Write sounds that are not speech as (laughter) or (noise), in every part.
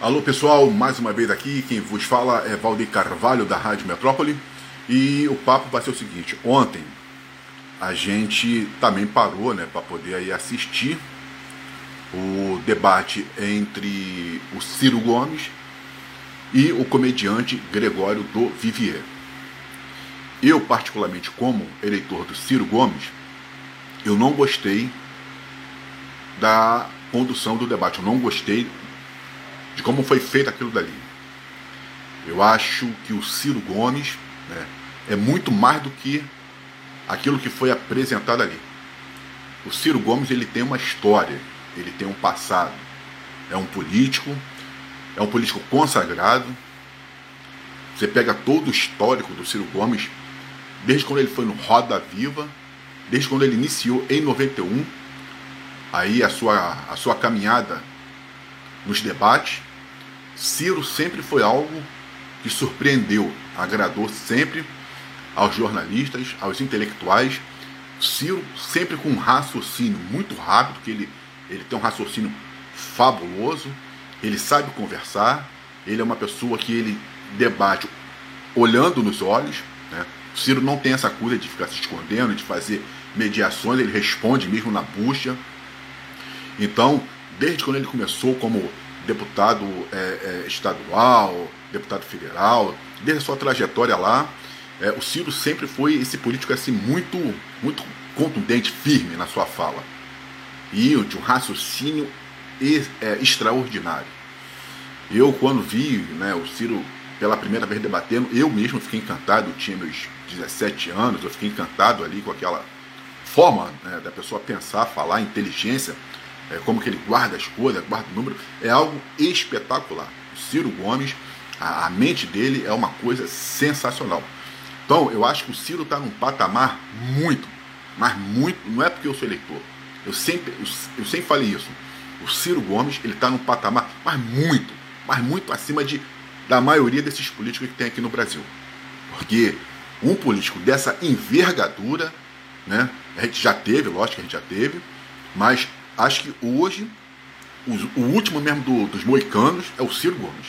Alô pessoal, mais uma vez aqui, quem vos fala é Valdir Carvalho da Rádio Metrópole e o papo vai ser o seguinte: ontem a gente também parou né, para poder aí assistir o debate entre o Ciro Gomes e o comediante Gregório do Vivier. Eu, particularmente, como eleitor do Ciro Gomes, eu não gostei da condução do debate, eu não gostei de como foi feito aquilo dali. Eu acho que o Ciro Gomes né, é muito mais do que aquilo que foi apresentado ali. O Ciro Gomes ele tem uma história, ele tem um passado, é um político, é um político consagrado. Você pega todo o histórico do Ciro Gomes, desde quando ele foi no Roda Viva, desde quando ele iniciou em 91, aí a sua, a sua caminhada nos debates, Ciro sempre foi algo que surpreendeu, agradou sempre aos jornalistas, aos intelectuais. Ciro sempre com um raciocínio muito rápido, que ele, ele tem um raciocínio fabuloso, ele sabe conversar, ele é uma pessoa que ele debate olhando nos olhos. Né? Ciro não tem essa coisa de ficar se escondendo, de fazer mediações, ele responde mesmo na bucha. Então, desde quando ele começou como deputado é, é, estadual, deputado federal, desde a sua trajetória lá, é, o Ciro sempre foi esse político assim muito, muito contundente, firme na sua fala e de um raciocínio é, extraordinário. Eu quando vi né, o Ciro pela primeira vez debatendo, eu mesmo fiquei encantado, eu tinha meus 17 anos, eu fiquei encantado ali com aquela forma né, da pessoa pensar, falar, inteligência é, como que ele guarda as coisas, guarda o número, é algo espetacular. O Ciro Gomes, a, a mente dele é uma coisa sensacional. Então, eu acho que o Ciro está num patamar muito, mas muito, não é porque eu sou eleitor. Eu sempre, eu, eu sempre falei isso. O Ciro Gomes, ele está num patamar, mas muito, mas muito acima de, da maioria desses políticos que tem aqui no Brasil. Porque um político dessa envergadura, né, a gente já teve, lógico que a gente já teve, mas acho que hoje o, último mesmo do, dos moicanos é o Ciro Gomes.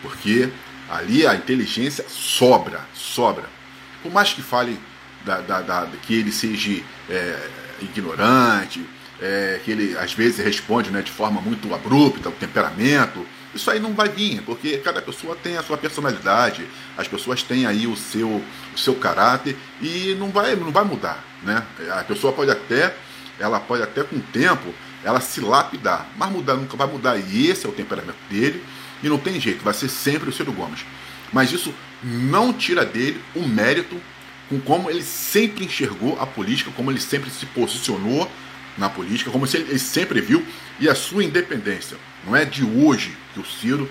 Porque ali a inteligência sobra, sobra. Por mais que fale da, da, da que ele seja é, ignorante, é, que ele às vezes responde né, de forma muito abrupta, o temperamento, isso aí não vai vir, porque cada pessoa tem a sua personalidade, as pessoas têm aí o seu, o seu caráter e não vai, não vai mudar. Né? A pessoa pode até ela pode até com o tempo ela se lapidar, mas mudar nunca vai mudar. E esse é o temperamento dele, e não tem jeito, vai ser sempre o Ciro Gomes. Mas isso não tira dele o mérito com como ele sempre enxergou a política, como ele sempre se posicionou na política, como ele sempre viu, e a sua independência. Não é de hoje que o Ciro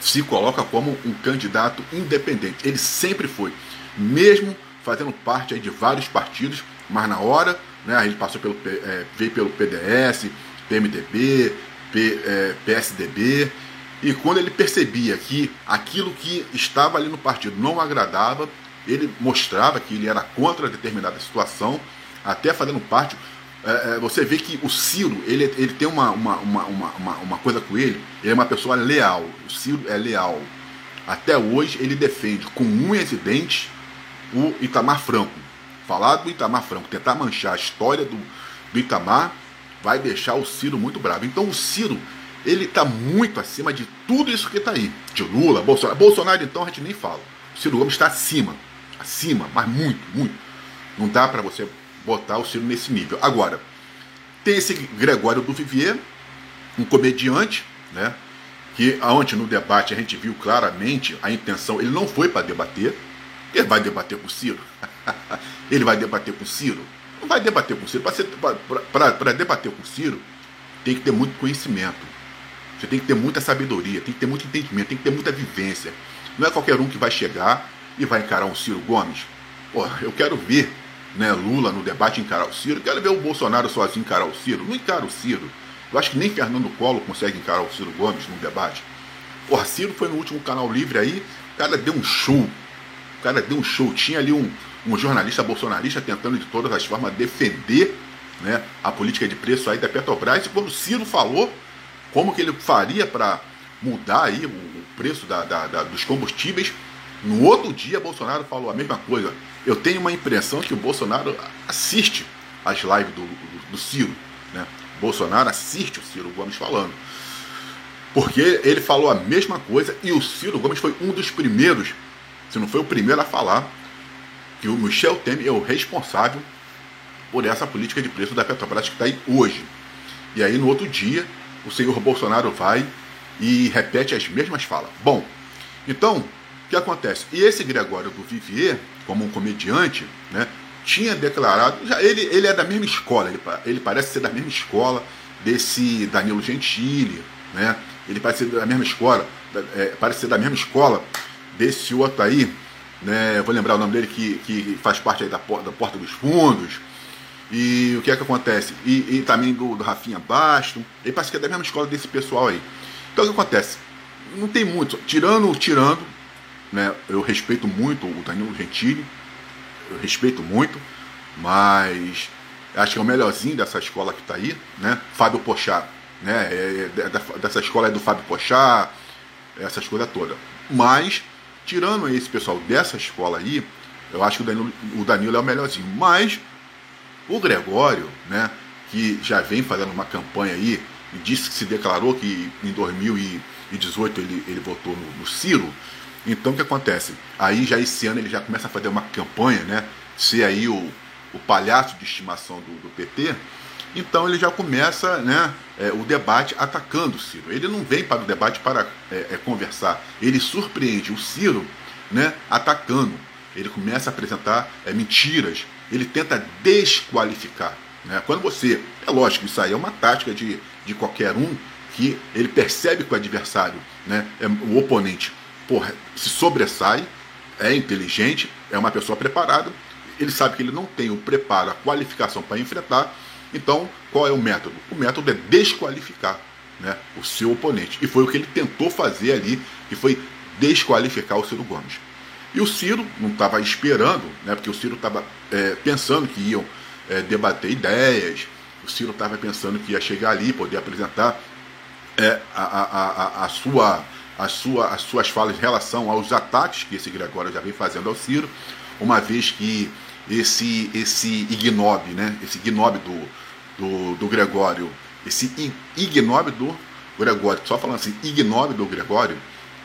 se coloca como um candidato independente. Ele sempre foi, mesmo fazendo parte de vários partidos, mas na hora né? Ele passou pelo, é, veio pelo PDS, PMDB, P, é, PSDB. E quando ele percebia que aquilo que estava ali no partido não agradava, ele mostrava que ele era contra determinada situação, até fazendo parte. É, é você vê que o Ciro, ele, ele tem uma, uma, uma, uma, uma coisa com ele, ele é uma pessoa leal. O Ciro é leal. Até hoje ele defende com unhas e dentes o Itamar Franco falar do Itamar Franco, tentar manchar a história do, do Itamar, vai deixar o Ciro muito bravo. Então o Ciro, ele está muito acima de tudo isso que está aí. De Lula, Bolsonaro. Bolsonaro, então, a gente nem fala. O Ciro Gomes está acima. Acima, mas muito, muito. Não dá para você botar o Ciro nesse nível. Agora, tem esse Gregório do Vivier, um comediante, né? Que ontem no debate a gente viu claramente a intenção, ele não foi para debater, ele vai debater com o Ciro. (laughs) Ele vai debater com Ciro? Não vai debater com Ciro. Para debater com Ciro, tem que ter muito conhecimento. Você tem que ter muita sabedoria, tem que ter muito entendimento, tem que ter muita vivência. Não é qualquer um que vai chegar e vai encarar um Ciro Gomes. Porra, eu quero ver né, Lula no debate encarar o Ciro, quero ver o Bolsonaro sozinho encarar o Ciro. Não encara o Ciro. Eu acho que nem Fernando Collor consegue encarar o Ciro Gomes no debate. Porra, Ciro foi no último canal livre aí, o cara deu um show. O cara deu um show. Tinha ali um, um jornalista bolsonarista tentando de todas as formas defender né, a política de preço aí da Petrobras. E quando o Ciro falou como que ele faria para mudar aí o, preço da, da, da, dos combustíveis. No outro dia, Bolsonaro falou a mesma coisa. Eu tenho uma impressão que o Bolsonaro assiste as lives do, do, do Ciro. Né? Bolsonaro assiste o Ciro Gomes falando. Porque ele falou a mesma coisa e o Ciro Gomes foi um dos primeiros, se não foi o primeiro a falar, que o Michel Temer é o responsável por essa política de preço da Petrobras que está aí hoje. E aí no outro dia, o senhor Bolsonaro vai e repete as mesmas falas. Bom, então, o que acontece? E esse Gregório do Vivier, como um comediante, né, tinha declarado, já ele, ele é da mesma escola, ele, ele parece ser da mesma escola desse Danilo Gentili, né? Ele parece ser da mesma escola, é, parece ser da mesma escola desse outro aí, né? vou lembrar o nome dele que, que faz parte da, da Porta dos Fundos. E o que é que acontece? E, e também do, do Rafinha Basto. Ele parece que é da mesma escola desse pessoal aí. Então o que acontece? Não tem muito. Tirando, tirando, né? Eu respeito muito o Danilo Gentili. Eu respeito muito. Mas acho que é o melhorzinho dessa escola que está aí, né? Fábio Pochá, né? É, é, é dessa escola é do Fábio Pochá, essas coisas todas. Mas, tirando esse pessoal dessa escola aí, eu acho que o Danilo, o Danilo é o melhorzinho. Mas o Gregório, né, que já vem fazendo uma campanha aí, e disse que se declarou que em 2018 ele, ele votou no, no Ciro. Então o que acontece? Aí já esse ano ele já começa a fazer uma campanha, né? Ser aí o, o palhaço de estimação do, do PT. Então ele já começa né, é, o debate atacando o Ciro. Ele não vem para o debate para é, é, conversar. Ele surpreende o Ciro né, atacando. Ele começa a apresentar é, mentiras, ele tenta desqualificar. Né? Quando você. É lógico, isso aí é uma tática de, de qualquer um que ele percebe que o adversário, né, é, o oponente, porra, se sobressai, é inteligente, é uma pessoa preparada, ele sabe que ele não tem o preparo, a qualificação para enfrentar. Então, qual é o método? O método é desqualificar né, o seu oponente. E foi o que ele tentou fazer ali, que foi desqualificar o Ciro Gomes. E o Ciro não estava esperando, né, porque o Ciro estava é, pensando que iam é, debater ideias, o Ciro estava pensando que ia chegar ali, poder apresentar é, a, a, a, a, sua, a sua, as suas falas em relação aos ataques que esse Gregório já vem fazendo ao Ciro, uma vez que esse, esse ignobe, né, esse ignobe do, do, do Gregório, esse ignobe do Gregório, só falando assim, ignobe do Gregório,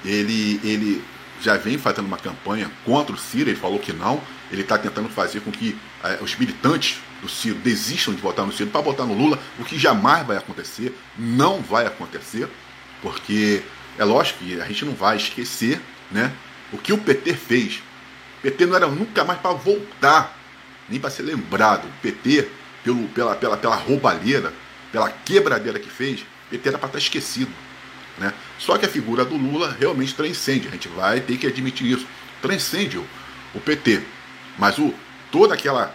ele, ele já vem fazendo uma campanha contra o Ciro, ele falou que não, ele está tentando fazer com que eh, os militantes do Ciro desistam de votar no Ciro para votar no Lula, o que jamais vai acontecer, não vai acontecer, porque é lógico que a gente não vai esquecer né, o que o PT fez. PT não era nunca mais para voltar, nem para ser lembrado. O PT, pelo, pela, pela, pela roubalheira, pela quebradeira que fez, o PT era para estar tá esquecido. Né? Só que a figura do Lula realmente transcende, a gente vai ter que admitir isso. Transcende o, o PT. Mas o, todo aquela,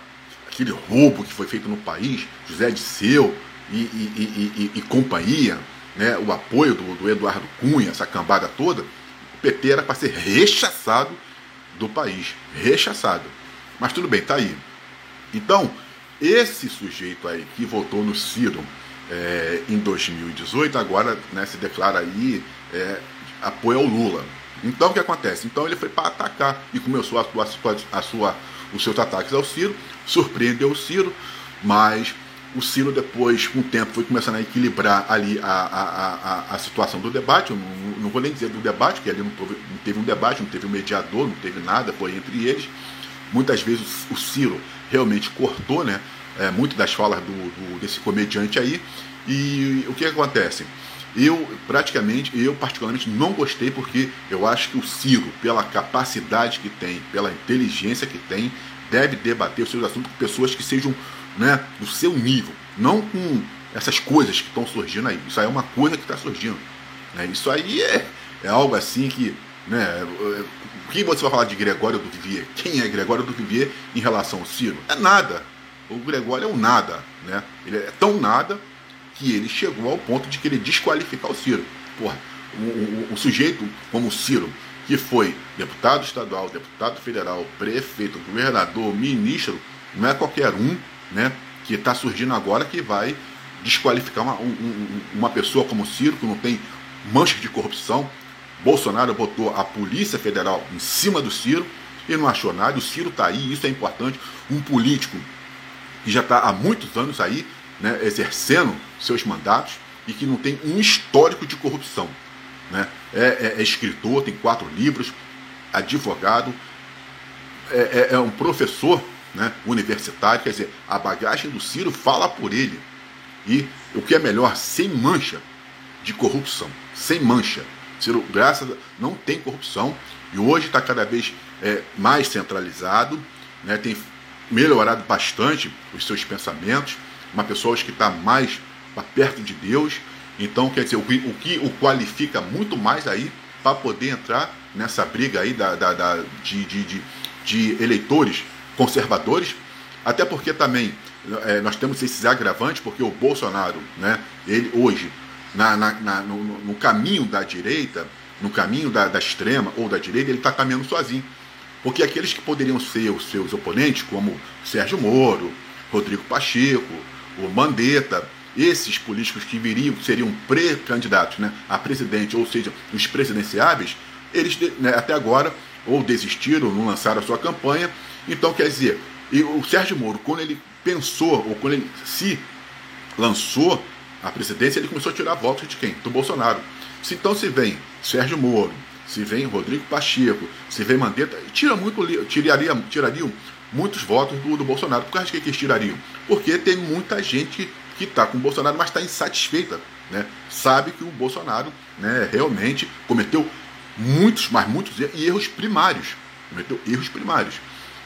aquele roubo que foi feito no país, José Disseu e, e, e, e companhia, né? o apoio do, do Eduardo Cunha, essa cambada toda, o PT era para ser rechaçado do país. Rechaçado. Mas tudo bem, tá aí. Então, esse sujeito aí que votou no Ciro é, em 2018, agora né, se declara aí é, apoio ao Lula. Então o que acontece? Então ele foi para atacar e começou a, a, a sua, os seus ataques ao Ciro, surpreendeu o Ciro, mas o Ciro depois, com o tempo, foi começando a equilibrar ali a, a, a, a situação do debate. Eu não, não, vou nem dizer do debate, porque ali não teve, não teve um debate, não teve um mediador, não teve nada, foi entre eles. Muitas vezes o Ciro realmente cortou, né? é, muito das falas do, do, desse comediante aí. E o que acontece? Eu praticamente, eu particularmente não gostei porque eu acho que o Ciro, pela capacidade que tem, pela inteligência que tem, deve debater os seus assuntos com pessoas que sejam né, do seu nível, não com essas coisas que estão surgindo aí. Isso aí é uma coisa que está surgindo. Né? Isso aí é, é algo assim que. Né, o que você vai falar de Gregório do Vivier? Quem é Gregório do Vivier em relação ao Ciro? É nada o Gregório é um nada, né? Ele é tão nada que ele chegou ao ponto de querer desqualificar o Ciro. Porra, o, sujeito como o Ciro, que foi deputado estadual, deputado federal, prefeito, governador, ministro, não é qualquer um, né? Que está surgindo agora que vai desqualificar uma, um, uma pessoa como o Ciro, que não tem manchas de corrupção. Bolsonaro botou a Polícia Federal em cima do Ciro e não achou nada. O Ciro está aí, isso é importante. Um político que já está há muitos anos aí, né, exercendo seus mandatos e que não tem um histórico de corrupção. Né? É, é, é escritor, tem quatro livros, advogado, é, é, é um professor né, universitário, quer dizer, a bagagem do Ciro fala por ele. E o que é melhor, sem mancha de corrupção, sem mancha. Ciro, graças a não tem corrupção e hoje está cada vez é, mais centralizado, né, tem melhorado bastante os seus pensamentos, uma pessoa que está mais perto de Deus. Então, quer dizer, o que o, que o qualifica muito mais aí para poder entrar nessa briga aí da, da, da de, de, de, de eleitores conservadores, até porque também é, nós temos esses agravantes, porque o Bolsonaro, né, ele hoje, na, na, na no, no, caminho da direita, no caminho da, da extrema ou da direita, ele está caminhando sozinho. Porque aqueles que poderiam ser os seus oponentes, como Sérgio Moro, Rodrigo Pacheco, o Mandetta, esses políticos que viriam, seriam pré-candidatos né, a presidente, ou seja, os presidenciáveis, eles né, até agora ou desistiram, não lançaram a sua campanha. Então, quer dizer, e o Sérgio Moro, quando ele pensou, ou quando ele se lançou à presidência, ele começou a tirar votos de quem? Do Bolsonaro. Se então se vem Sérgio Moro, se vem Rodrigo Pacheco, se vem Mandetta, tira muito, tiraria, tirariam muitos votos do, do Bolsonaro. Por causa que eles tirariam? Porque tem muita gente que está com o Bolsonaro, mas está insatisfeita. Né? Sabe que o Bolsonaro né, realmente cometeu muitos, mas muitos erros primários. Cometeu erros primários.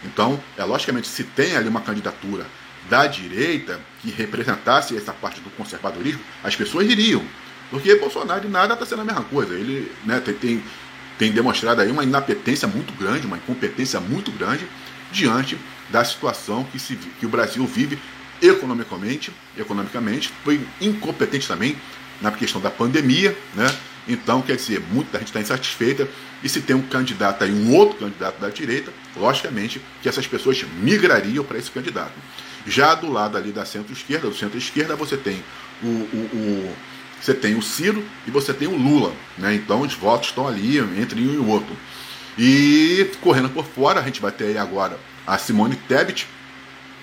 Então, é logicamente, se tem ali uma candidatura da direita que representasse essa parte do conservadorismo, as pessoas iriam. Porque Bolsonaro nada está sendo a mesma coisa. Ele né, tem, tem, tem demonstrado aí uma inapetência muito grande, uma incompetência muito grande diante da situação que, se, que o Brasil vive economicamente, economicamente, foi incompetente também na questão da pandemia, né? Então, quer dizer, muita gente está insatisfeita. E se tem um candidato aí, um outro candidato da direita, logicamente que essas pessoas migrariam para esse candidato. Já do lado ali da centro-esquerda, do centro-esquerda, você tem o, o, o, você tem o Ciro e você tem o Lula. Né? Então os votos estão ali entre um e o outro. E correndo por fora, a gente vai ter aí agora a Simone Tebet,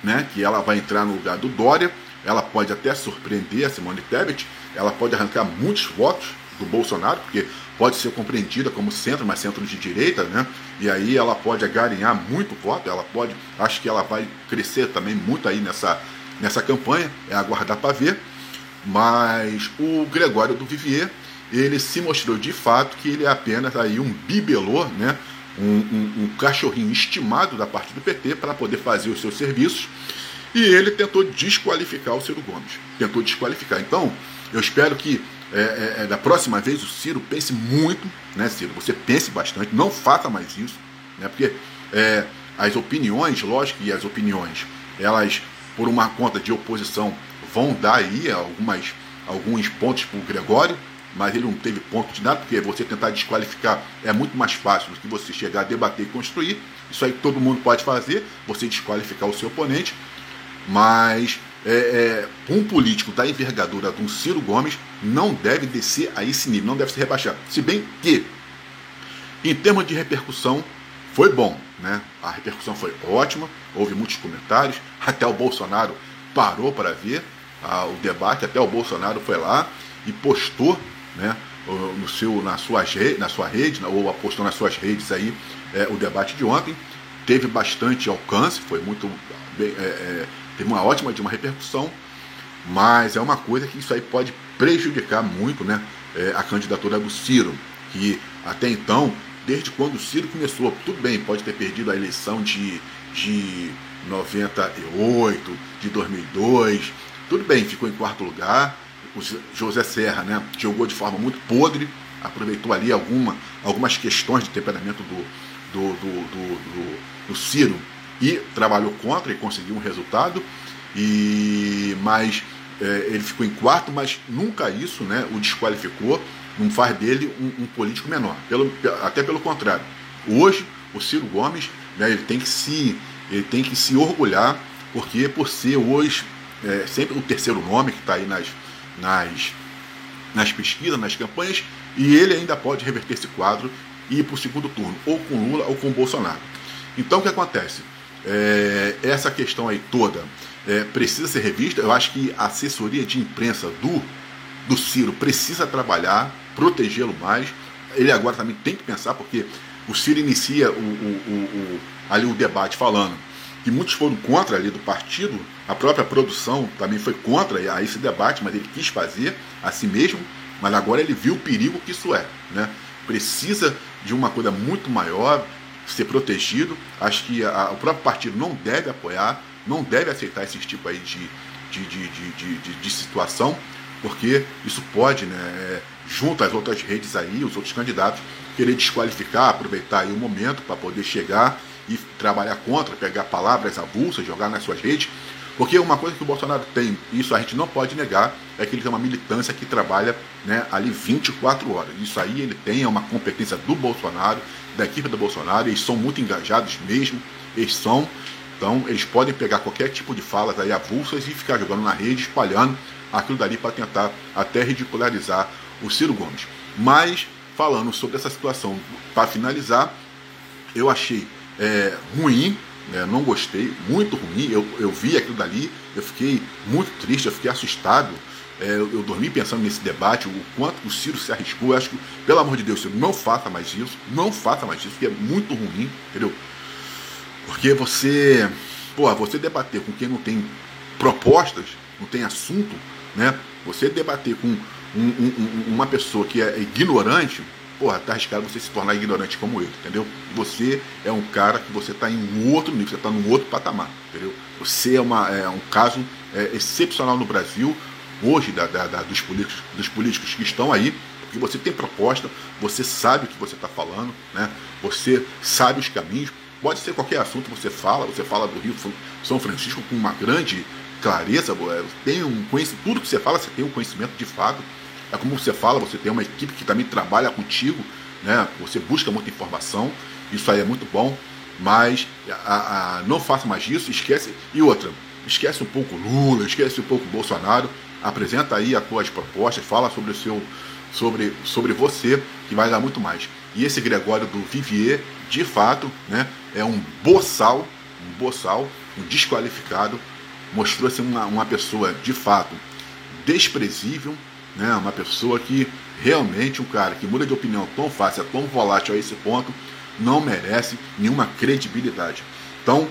né? que ela vai entrar no lugar do Dória. Ela pode até surpreender a Simone Tebet, ela pode arrancar muitos votos do Bolsonaro, porque pode ser compreendida como centro, mas centro de direita, né? E aí ela pode agarinhar muito voto, ela pode, acho que ela vai crescer também muito aí nessa, nessa campanha, é aguardar para ver. Mas o Gregório do Vivier, ele se mostrou de fato que ele é apenas aí um bibelô, né? Um, um, um cachorrinho estimado da parte do PT para poder fazer os seus serviços. E ele tentou desqualificar o Ciro Gomes. Tentou desqualificar. Então, eu espero que é, é, é, da próxima vez o Ciro pense muito, né, Ciro? Você pense bastante, não faça mais isso, né? Porque é, as opiniões, lógico que as opiniões, elas, por uma conta de oposição, vão dar aí algumas, alguns pontos para o Gregório, mas ele não teve ponto de nada, porque você tentar desqualificar é muito mais fácil do que você chegar a debater e construir. Isso aí todo mundo pode fazer, você desqualificar o seu oponente, mas é, é, um político da envergadura de um Ciro Gomes não deve descer a esse nível, não deve se rebaixar. Se bem que, em termos de repercussão, foi bom, né? A repercussão foi ótima, houve muitos comentários, até o Bolsonaro parou para ver o debate, até o Bolsonaro foi lá e postou, né? No seu, na, sua, na sua rede, ou apostou nas suas redes aí é, o debate de ontem. Teve bastante alcance, foi muito bem, é, é teve uma ótima de uma repercussão, mas é uma coisa que isso aí pode prejudicar muito né, é, a candidatura do Ciro, que até então, desde quando o Ciro começou, tudo bem, pode ter perdido a eleição de, de 98, de 2002, tudo bem, ficou em quarto lugar. O José Serra né, jogou de forma muito podre, aproveitou ali alguma, algumas questões de temperamento do, do, do, do, do Ciro e trabalhou contra e conseguiu um resultado. E mas é, ele ficou em quarto, mas nunca isso, né, o desqualificou, não faz dele um, um político menor. Pelo, até pelo contrário. Hoje o Ciro Gomes, né, ele tem que se ele tem que se orgulhar porque por ser hoje é, sempre o terceiro nome que está aí nas, nas nas pesquisas, nas campanhas, e ele ainda pode reverter esse quadro e ir para o segundo turno, ou com Lula ou com Bolsonaro. Então o que acontece? É, essa questão aí toda é, precisa ser revista. Eu acho que a assessoria de imprensa do, do Ciro precisa trabalhar, protegê-lo mais. Ele agora também tem que pensar, porque o Ciro inicia o, o, o, ali o debate falando que muitos foram contra ali do partido, a própria produção também foi contra a esse debate, mas ele quis fazer a si mesmo, mas agora ele viu o perigo que isso é. Né? Precisa de uma coisa muito maior, ser protegido. Acho que a, o próprio partido não deve apoiar, não deve aceitar esse tipo aí de, de, de, de, de, de situação, porque isso pode, né, é, junto às outras redes aí, os outros candidatos, querer desqualificar, aproveitar aí o momento para poder chegar e trabalhar contra, pegar palavras avulsas, jogar nas suas redes. Porque uma coisa que o Bolsonaro tem, e isso a gente não pode negar, é que ele tem uma militância que trabalha né, ali 24 horas. Isso aí ele tem, é uma competência do Bolsonaro, da equipe do Bolsonaro, eles são muito engajados mesmo, eles são. Então eles podem pegar qualquer tipo de falas aí avulsas e ficar jogando na rede, espalhando aquilo dali para tentar até ridicularizar o Ciro Gomes. Mas falando sobre essa situação, para finalizar, eu achei é, ruim, né, não gostei, muito ruim. Eu, eu vi aquilo dali, eu fiquei muito triste, eu fiquei assustado. É, eu, eu, dormi pensando nesse debate, o quanto o Ciro se arriscou. Eu acho que, pelo amor de Deus, Ciro, não faça mais isso, não faça mais isso, porque é muito ruim, entendeu? Porque você, pô, você debater com quem não tem propostas, não tem assunto, né? Você debater com um, um, uma pessoa que é ignorante, porra, tá arriscado você se tornar ignorante como eu, entendeu? Você é um cara que você tá em um outro nível, você tá num outro patamar, entendeu? Você é, uma, é um caso é, excepcional no Brasil, hoje, da, da, da, dos, políticos, dos políticos que estão aí, porque você tem proposta, você sabe o que você está falando, né? você sabe os caminhos, pode ser qualquer assunto você fala, você fala do Rio São Francisco com uma grande clareza, tem um conhecimento, tudo que você fala, você tem um conhecimento de fato, é como você fala, você tem uma equipe que também trabalha contigo, né? Você busca muita informação, isso aí é muito bom, mas a, a, não faça mais isso, esquece. E outra, esquece um pouco Lula, esquece um pouco Bolsonaro, apresenta aí as tuas propostas, fala sobre o seu. Sobre, sobre você, que vai dar muito mais. E esse Gregório do Vivier, de fato, né, é um boçal, um boçal, um desqualificado, mostrou-se uma, uma pessoa, de fato, desprezível, né? Uma pessoa que realmente, um cara que muda de opinião tão fácil, é tão volátil a esse ponto, não merece nenhuma credibilidade. Então,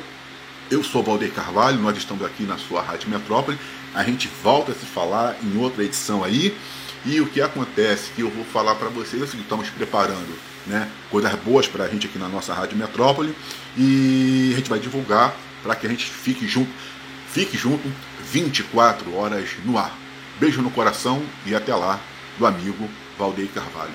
eu sou Valdeir Carvalho, nós estamos aqui na sua Rádio Metrópole. A gente volta a se falar em outra edição aí. E o que acontece que eu vou falar para vocês é estamos preparando né, coisas boas para a gente aqui na nossa Rádio Metrópole e a gente vai divulgar para que a gente fique junto, fique junto 24 horas no ar. Beijo no coração e até lá, do amigo Valdeir Carvalho.